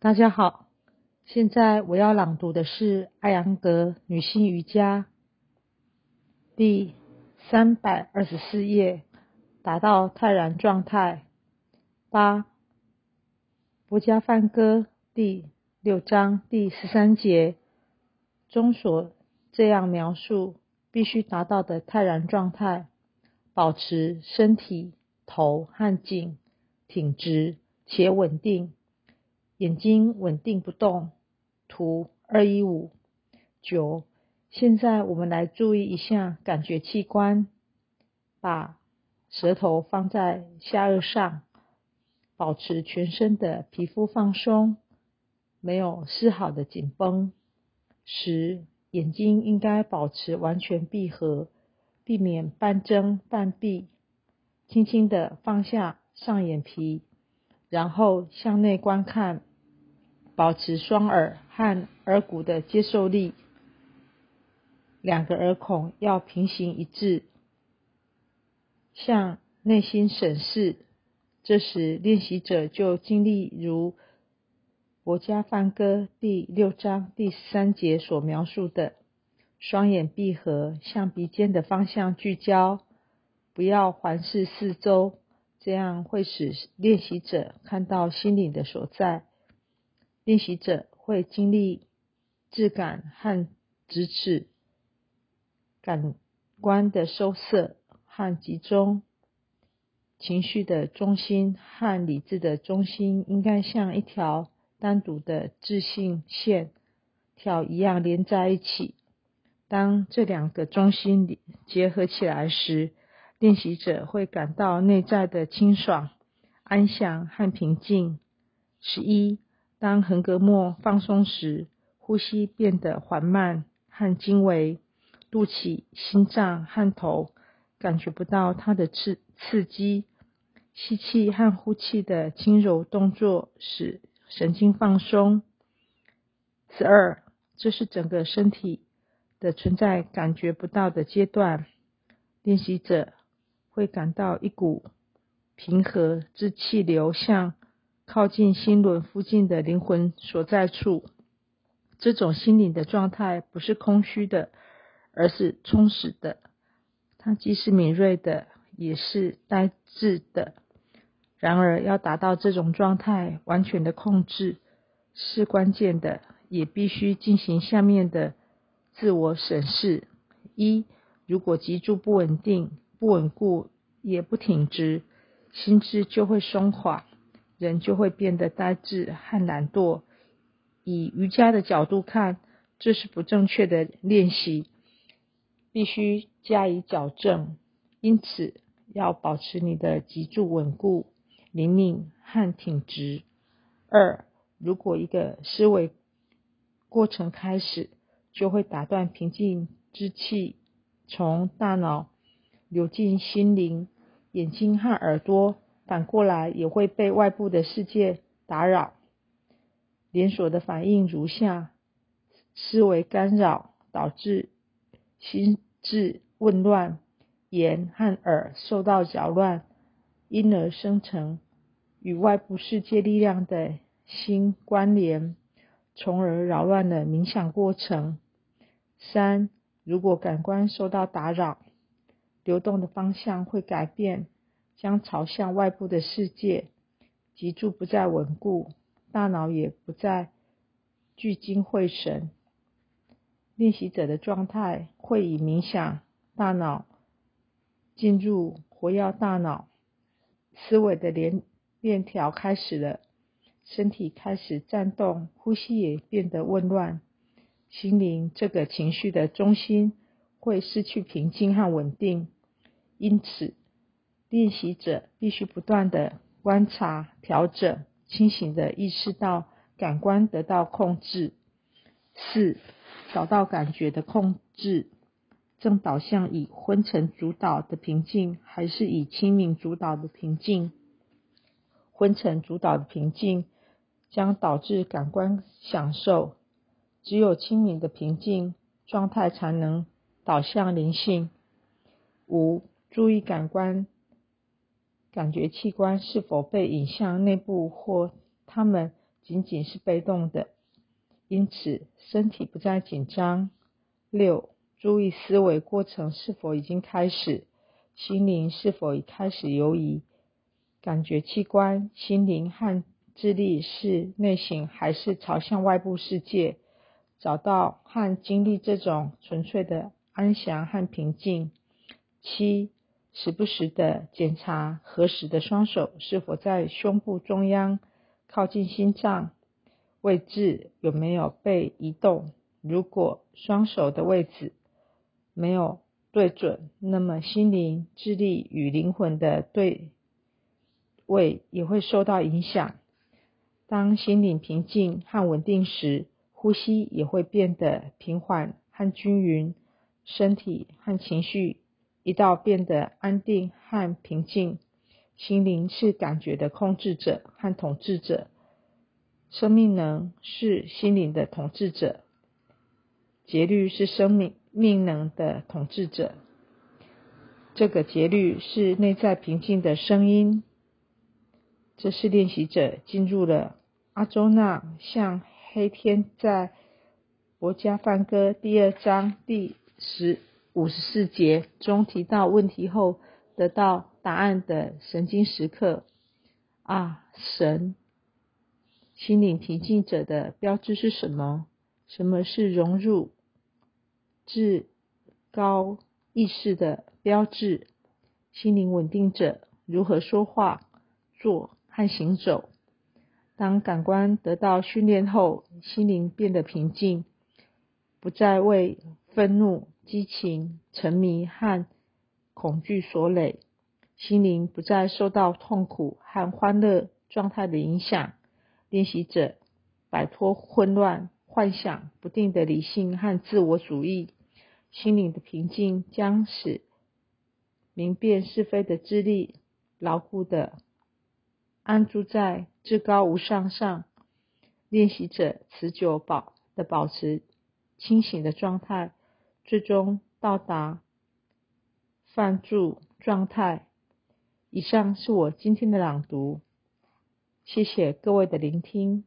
大家好，现在我要朗读的是艾扬格女性瑜伽第三百二十四页，达到泰然状态。八，博家梵歌第六章第十三节中所这样描述必须达到的泰然状态：保持身体头和颈挺直且稳定。眼睛稳定不动。图二一五九。现在我们来注意一下感觉器官，把舌头放在下颚上，保持全身的皮肤放松，没有丝毫的紧绷。十，眼睛应该保持完全闭合，避免半睁半闭。轻轻的放下上眼皮，然后向内观看。保持双耳和耳骨的接受力，两个耳孔要平行一致，向内心审视。这时练习者就经历如《国家梵歌》第六章第三节所描述的：双眼闭合，向鼻尖的方向聚焦，不要环视四周，这样会使练习者看到心灵的所在。练习者会经历质感和直尺感官的收涩和集中，情绪的中心和理智的中心应该像一条单独的自信线条一样连在一起。当这两个中心结合起来时，练习者会感到内在的清爽、安详和平静。十一。当横膈膜放松时，呼吸变得缓慢和轻微，肚脐、心脏和头感觉不到它的刺刺激。吸气和呼气的轻柔动作使神经放松。十二，这是整个身体的存在感觉不到的阶段。练习者会感到一股平和之气流向。靠近心轮附近的灵魂所在处，这种心灵的状态不是空虚的，而是充实的。它既是敏锐的，也是呆滞的。然而，要达到这种状态，完全的控制是关键的，也必须进行下面的自我审视：一、如果脊柱不稳定、不稳固，也不挺直，心智就会松垮。人就会变得呆滞和懒惰。以瑜伽的角度看，这是不正确的练习，必须加以矫正。因此，要保持你的脊柱稳固、灵敏和挺直。二，如果一个思维过程开始，就会打断平静之气从大脑流进心灵、眼睛和耳朵。反过来也会被外部的世界打扰，连锁的反应如下：思维干扰导致心智混乱，眼和耳受到搅乱，因而生成与外部世界力量的新关联，从而扰乱了冥想过程。三，如果感官受到打扰，流动的方向会改变。将朝向外部的世界，脊柱不再稳固，大脑也不再聚精会神。练习者的状态会以冥想大脑进入活跃大脑，思维的连链条开始了，身体开始颤动，呼吸也变得紊乱，心灵这个情绪的中心会失去平静和稳定，因此。练习者必须不断的观察、调整，清醒的意识到感官得到控制。四、找到感觉的控制，正导向以昏沉主导的平静，还是以清明主导的平静？昏沉主导的平静将导致感官享受，只有清明的平静状态才能导向灵性。五、注意感官。感觉器官是否被引向内部，或它们仅仅是被动的，因此身体不再紧张。六、注意思维过程是否已经开始，心灵是否已开始游移。感觉器官、心灵和智力是内省还是朝向外部世界？找到和经历这种纯粹的安详和平静。七。时不时的检查合十的双手是否在胸部中央靠近心脏位置有没有被移动。如果双手的位置没有对准，那么心灵、智力与灵魂的对位也会受到影响。当心灵平静和稳定时，呼吸也会变得平缓和均匀，身体和情绪。一到变得安定和平静，心灵是感觉的控制者和统治者，生命能是心灵的统治者，节律是生命命能的统治者。这个节律是内在平静的声音。这是练习者进入了阿周那，像黑天在国家梵歌第二章第十。五十四节中提到问题后得到答案的神经时刻啊，神心灵平静者的标志是什么？什么是融入至高意识的标志？心灵稳定者如何说话、做和行走？当感官得到训练后，心灵变得平静，不再为愤怒。激情、沉迷和恐惧所累，心灵不再受到痛苦和欢乐状态的影响。练习者摆脱混乱、幻想、不定的理性和自我主义，心灵的平静将使明辨是非的智力牢固的安住在至高无上上。练习者持久保的保持清醒的状态。最终到达泛住状态。以上是我今天的朗读，谢谢各位的聆听。